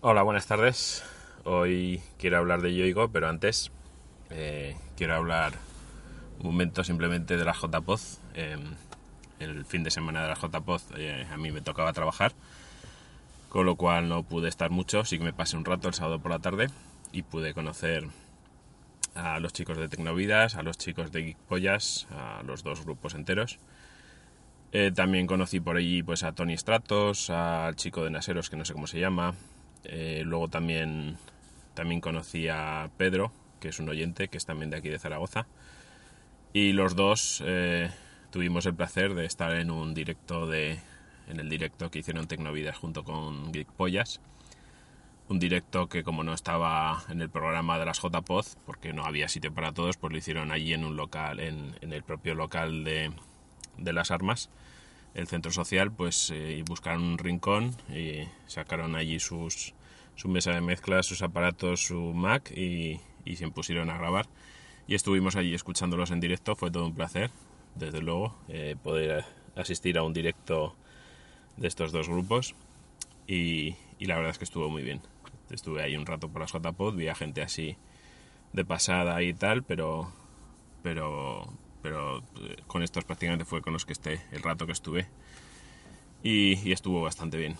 Hola, buenas tardes. Hoy quiero hablar de Yoigo, pero antes eh, quiero hablar un momento simplemente de la JPOZ. Eh, el fin de semana de la JPOZ eh, a mí me tocaba trabajar, con lo cual no pude estar mucho, sí que me pasé un rato el sábado por la tarde y pude conocer a los chicos de Tecnovidas, a los chicos de Geekpollas, a los dos grupos enteros. Eh, también conocí por allí pues a Tony Stratos, al chico de Naseros que no sé cómo se llama, eh, luego también, también conocí a Pedro, que es un oyente, que es también de aquí de Zaragoza. Y los dos eh, tuvimos el placer de estar en un directo de. en el directo que hicieron Tecnovidas junto con Geek Pollas. Un directo que como no estaba en el programa de las JPod, porque no había sitio para todos, pues lo hicieron allí en un local, en, el propio local de, de las armas el centro social, pues eh, buscaron un rincón y sacaron allí sus, su mesa de mezcla, sus aparatos, su Mac y, se pusieron a grabar. Y estuvimos allí escuchándolos en directo, fue todo un placer, desde luego, eh, poder asistir a un directo de estos dos grupos y, la verdad es que estuvo muy bien. Estuve ahí un rato por las JPod, vi a gente así de pasada y tal, pero, pero, pero eh, con estos prácticamente fue con los que esté el rato que estuve y, estuvo bastante bien.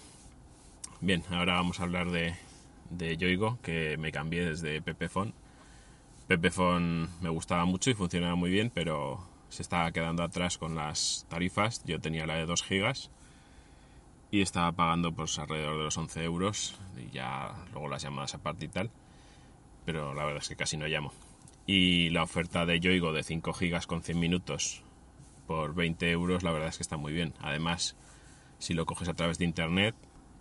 Bien, ahora vamos a hablar de, de Yoigo, que me cambié desde Pepefon. Pepefon me gustaba mucho y funcionaba muy bien, pero se estaba quedando atrás con las tarifas. Yo tenía la de 2 gigas y estaba pagando pues alrededor de los 11 euros y ya luego las llamadas aparte y tal. Pero la verdad es que casi no llamo y la oferta de Yoigo de 5 gigas con 100 minutos por 20 euros la verdad es que está muy bien. Además, si lo coges a través de internet,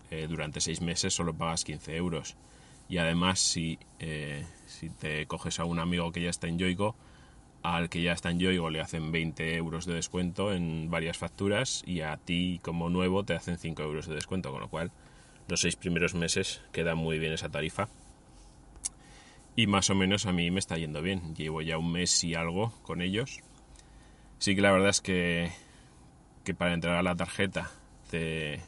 eh, durante 6 meses solo pagas 15 euros. Y además, si, eh, si te coges a un amigo que ya está en Yoigo, al que ya está en Yoigo le hacen 20 euros de descuento en varias facturas y a ti como nuevo te hacen 5 euros de descuento, con lo cual los 6 primeros meses queda muy bien esa tarifa y más o menos a mí me está yendo bien. Llevo ya un mes y algo con ellos. Sí que la verdad es que, que para entregar la tarjeta te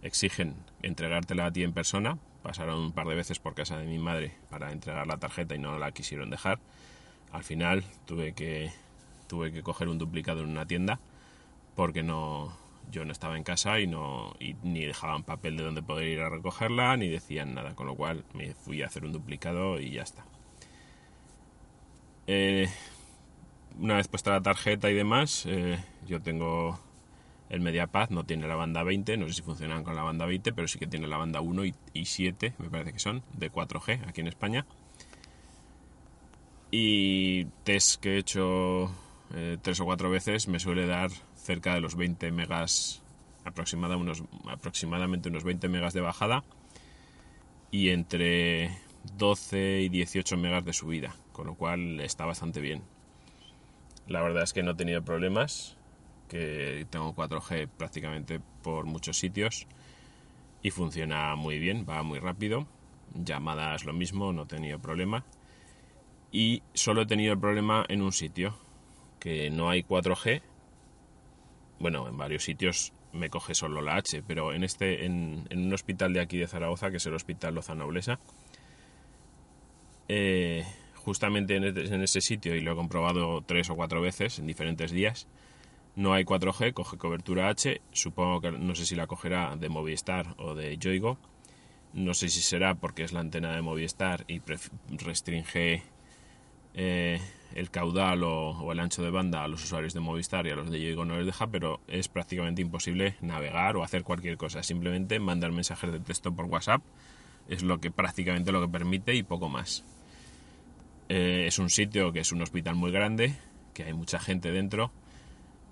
exigen entregártela a ti en persona. Pasaron un par de veces por casa de mi madre para entregar la tarjeta y no la quisieron dejar. Al final tuve que, tuve que coger un duplicado en una tienda porque no, yo no estaba en casa y no ni dejaban papel de donde poder ir a recogerla ni decían nada con lo cual me fui a hacer un duplicado y ya está. Eh, una vez puesta la tarjeta y demás eh, yo tengo el MediaPad no tiene la banda 20 no sé si funcionan con la banda 20 pero sí que tiene la banda 1 y, 7 me parece que son de 4G aquí en España. Y test que he hecho eh, tres o cuatro veces me suele dar cerca de los 20 megas, aproximada unos, aproximadamente unos 20 megas de bajada y entre 12 y 18 megas de subida, con lo cual está bastante bien. La verdad es que no he tenido problemas, que tengo 4G prácticamente por muchos sitios y funciona muy bien, va muy rápido. Llamadas lo mismo, no he tenido problema. Y solo he tenido el problema en un sitio, que no hay 4G bueno, en varios sitios me coge solo la H, pero en este, en, un hospital de aquí de Zaragoza, que es el Hospital Lozano Noblesa, eh, justamente este, en, ese sitio, y lo he comprobado tres o cuatro veces en diferentes días, no hay 4G, coge cobertura H, supongo que no sé si la cogerá de Movistar o de Yoigo, no sé si será porque es la antena de Movistar y restringe eh, el caudal o, el ancho de banda a los usuarios de Movistar y a los de Yoigo no les deja, pero es prácticamente imposible navegar o hacer cualquier cosa. Simplemente mandar mensajes de texto por WhatsApp es lo que prácticamente lo que permite y poco más. Eh, es un sitio que es un hospital muy grande, que hay mucha gente dentro,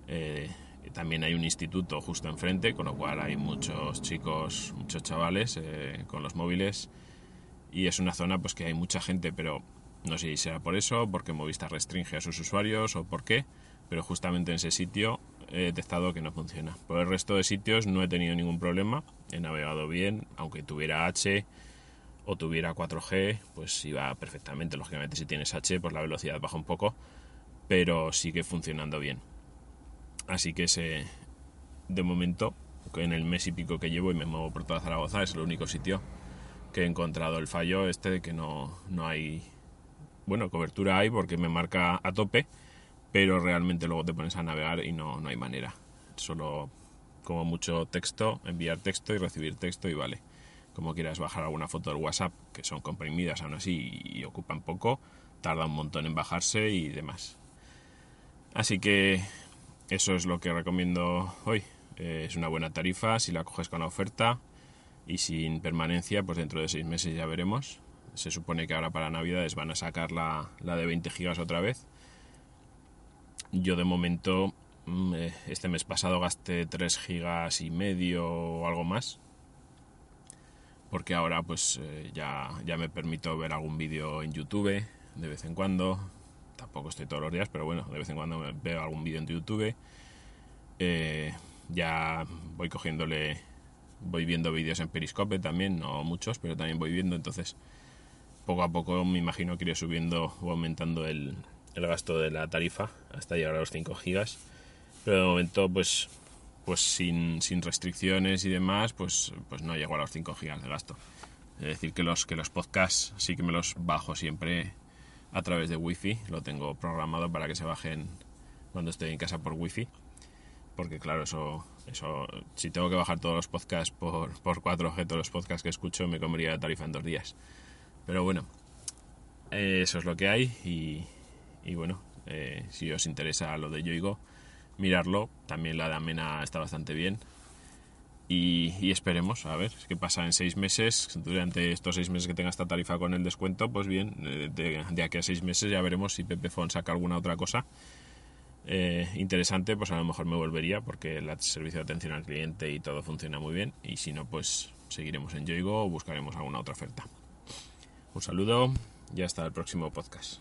eh, también hay un instituto justo enfrente, con lo cual hay muchos chicos, muchos chavales eh, con los móviles y es una zona pues que hay mucha gente, pero no sé si será por eso, porque Movistar restringe a sus usuarios o por qué, pero justamente en ese sitio he detectado que no funciona. Por el resto de sitios no he tenido ningún problema, he navegado bien, aunque tuviera H o tuviera 4G, pues iba perfectamente. Lógicamente si tienes H, pues la velocidad baja un poco, pero sigue funcionando bien. Así que ese, de momento, en el mes y pico que llevo y me muevo por toda Zaragoza, es el único sitio que he encontrado el fallo este de que no, no hay, bueno, cobertura hay porque me marca a tope, pero realmente luego te pones a navegar y no, no hay manera. Solo como mucho texto, enviar texto y recibir texto y vale. Como quieras bajar alguna foto del WhatsApp, que son comprimidas aún así y ocupan poco, tarda un montón en bajarse y demás. Así que eso es lo que recomiendo hoy. Eh, es una buena tarifa si la coges con la oferta y sin permanencia, pues dentro de seis meses ya veremos. Se supone que ahora para Navidades van a sacar la, la de 20 gigas otra vez. Yo de momento, mm, eh, este mes pasado gasté 3 gigas y medio o algo más. Porque ahora pues eh, ya, ya me permito ver algún vídeo en YouTube de vez en cuando tampoco estoy todos los días, pero bueno, de vez en cuando veo algún vídeo en YouTube. Eh, ya voy cogiéndole, voy viendo vídeos en Periscope también, no muchos, pero también voy viendo, entonces poco a poco me imagino que iré subiendo o aumentando el, el gasto de la tarifa hasta llegar a los 5 gigas. Pero de momento, pues, pues sin, sin restricciones y demás, pues, pues no llego a los 5 gigas de gasto. Es decir, que los, que los podcasts sí que me los bajo siempre a través de wifi. Lo tengo programado para que se bajen cuando estoy en casa por wifi. Porque claro, eso, eso si tengo que bajar todos los podcasts por, por 4G, todos los podcasts que escucho, me comería la tarifa en dos días. Pero bueno, eso es lo que hay y, bueno, eh, si os interesa lo de Yoigo, mirarlo. También la de Amena está bastante bien. Y, esperemos, a ver, qué pasa en seis meses. Durante estos seis meses que tenga esta tarifa con el descuento, pues bien, eh, de, aquí a seis meses ya veremos si Pepefon saca alguna otra cosa eh, interesante, pues a lo mejor me volvería porque el servicio de atención al cliente y todo funciona muy bien. Y si no, pues seguiremos en Yoigo o buscaremos alguna otra oferta. Un saludo y hasta el próximo podcast.